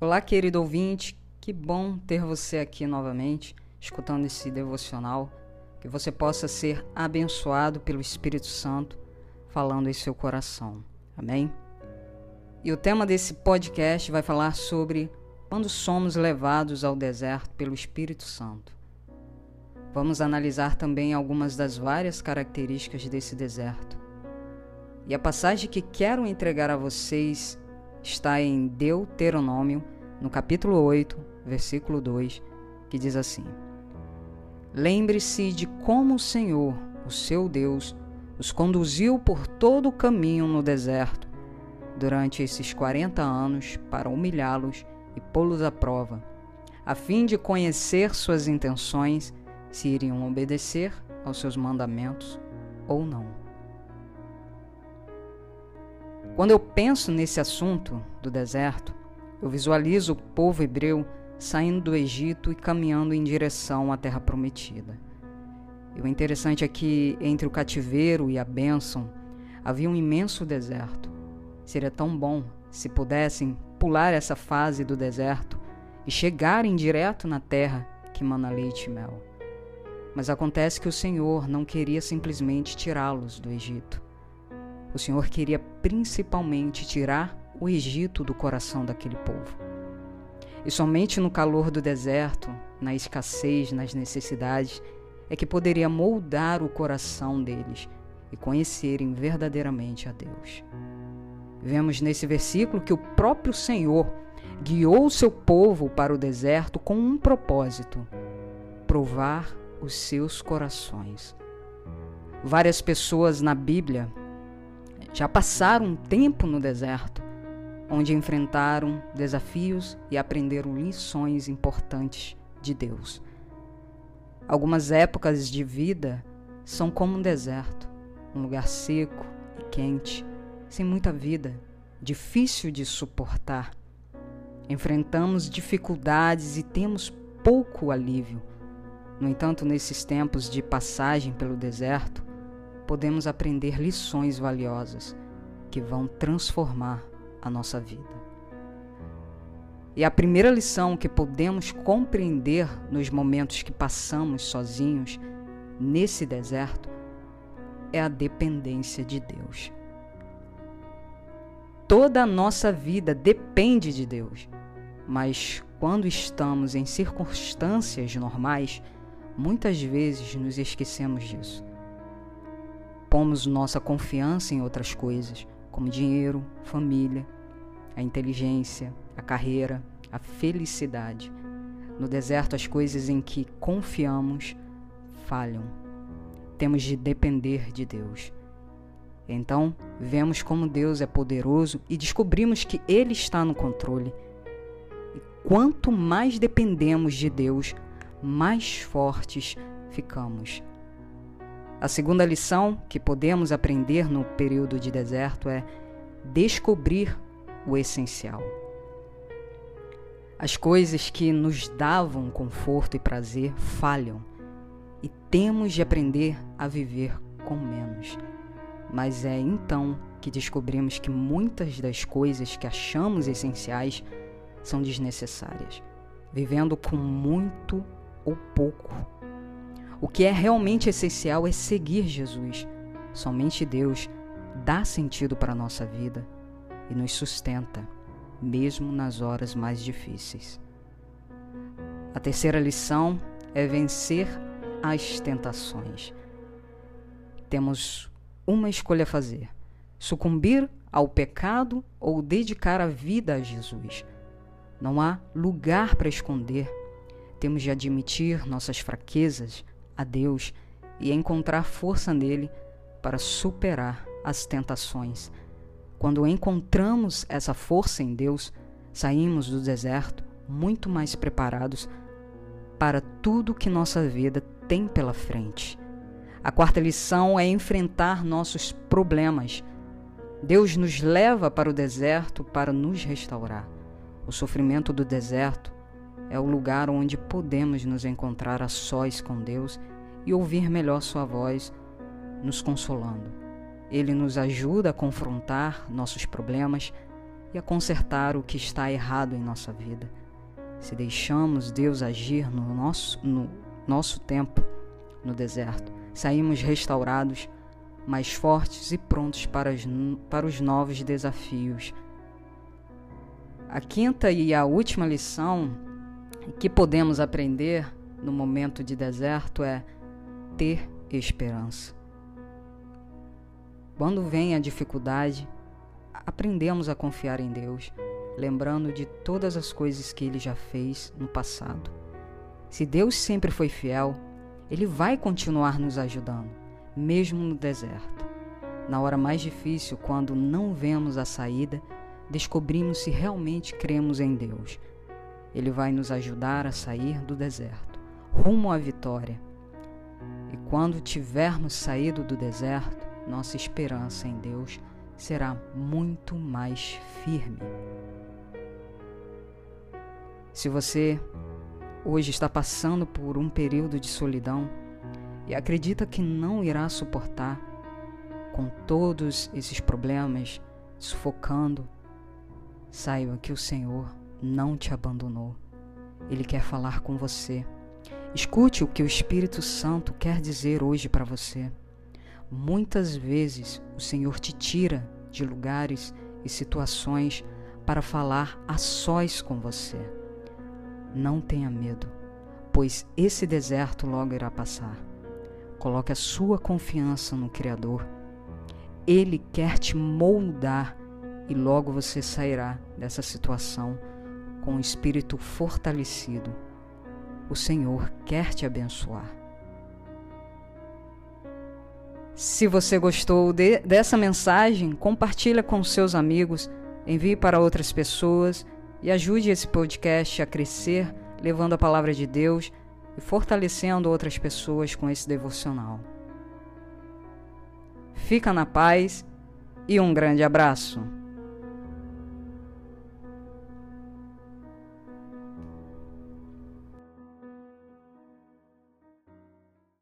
Olá, querido ouvinte, que bom ter você aqui novamente, escutando esse devocional. Que você possa ser abençoado pelo Espírito Santo falando em seu coração. Amém? E o tema desse podcast vai falar sobre quando somos levados ao deserto pelo Espírito Santo. Vamos analisar também algumas das várias características desse deserto. E a passagem que quero entregar a vocês está em Deuteronômio, no capítulo 8, versículo 2, que diz assim: Lembre-se de como o Senhor, o seu Deus, os conduziu por todo o caminho no deserto durante esses 40 anos para humilhá-los e pô-los à prova, a fim de conhecer suas intenções, se iriam obedecer aos seus mandamentos ou não. Quando eu penso nesse assunto do deserto, eu visualizo o povo hebreu saindo do Egito e caminhando em direção à terra prometida. E o interessante é que entre o cativeiro e a bênção havia um imenso deserto. Seria tão bom se pudessem pular essa fase do deserto e chegarem direto na terra que mana leite e mel. Mas acontece que o Senhor não queria simplesmente tirá-los do Egito. O Senhor queria principalmente tirar o Egito do coração daquele povo. E somente no calor do deserto, na escassez, nas necessidades, é que poderia moldar o coração deles e conhecerem verdadeiramente a Deus. Vemos nesse versículo que o próprio Senhor guiou o seu povo para o deserto com um propósito: provar os seus corações. Várias pessoas na Bíblia já passaram um tempo no deserto, onde enfrentaram desafios e aprenderam lições importantes de Deus. Algumas épocas de vida são como um deserto, um lugar seco e quente, sem muita vida, difícil de suportar. Enfrentamos dificuldades e temos pouco alívio. No entanto, nesses tempos de passagem pelo deserto, podemos aprender lições valiosas que vão transformar a nossa vida. E a primeira lição que podemos compreender nos momentos que passamos sozinhos nesse deserto é a dependência de Deus. Toda a nossa vida depende de Deus, mas quando estamos em circunstâncias normais, muitas vezes nos esquecemos disso pomos nossa confiança em outras coisas, como dinheiro, família, a inteligência, a carreira, a felicidade. No deserto, as coisas em que confiamos falham. Temos de depender de Deus. Então, vemos como Deus é poderoso e descobrimos que Ele está no controle. E quanto mais dependemos de Deus, mais fortes ficamos. A segunda lição que podemos aprender no período de deserto é descobrir o essencial. As coisas que nos davam conforto e prazer falham e temos de aprender a viver com menos. Mas é então que descobrimos que muitas das coisas que achamos essenciais são desnecessárias, vivendo com muito ou pouco o que é realmente essencial é seguir Jesus. Somente Deus dá sentido para a nossa vida e nos sustenta, mesmo nas horas mais difíceis. A terceira lição é vencer as tentações. Temos uma escolha a fazer: sucumbir ao pecado ou dedicar a vida a Jesus. Não há lugar para esconder. Temos de admitir nossas fraquezas, a Deus e encontrar força nele para superar as tentações. Quando encontramos essa força em Deus, saímos do deserto muito mais preparados para tudo que nossa vida tem pela frente. A quarta lição é enfrentar nossos problemas. Deus nos leva para o deserto para nos restaurar. O sofrimento do deserto é o lugar onde podemos nos encontrar a sós com Deus e ouvir melhor Sua voz, nos consolando. Ele nos ajuda a confrontar nossos problemas e a consertar o que está errado em nossa vida. Se deixamos Deus agir no nosso, no nosso tempo no deserto, saímos restaurados, mais fortes e prontos para, as, para os novos desafios. A quinta e a última lição que podemos aprender no momento de deserto é ter esperança. Quando vem a dificuldade, aprendemos a confiar em Deus, lembrando de todas as coisas que Ele já fez no passado. Se Deus sempre foi fiel, Ele vai continuar nos ajudando, mesmo no deserto. Na hora mais difícil, quando não vemos a saída, descobrimos se realmente cremos em Deus. Ele vai nos ajudar a sair do deserto, rumo à vitória. E quando tivermos saído do deserto, nossa esperança em Deus será muito mais firme. Se você hoje está passando por um período de solidão e acredita que não irá suportar com todos esses problemas sufocando, saiba que o Senhor não te abandonou. Ele quer falar com você. Escute o que o Espírito Santo quer dizer hoje para você. Muitas vezes o Senhor te tira de lugares e situações para falar a sós com você. Não tenha medo, pois esse deserto logo irá passar. Coloque a sua confiança no Criador. Ele quer te moldar e logo você sairá dessa situação com o espírito fortalecido. O Senhor quer te abençoar. Se você gostou de, dessa mensagem, compartilhe com seus amigos, envie para outras pessoas e ajude esse podcast a crescer, levando a palavra de Deus e fortalecendo outras pessoas com esse devocional. Fica na paz e um grande abraço.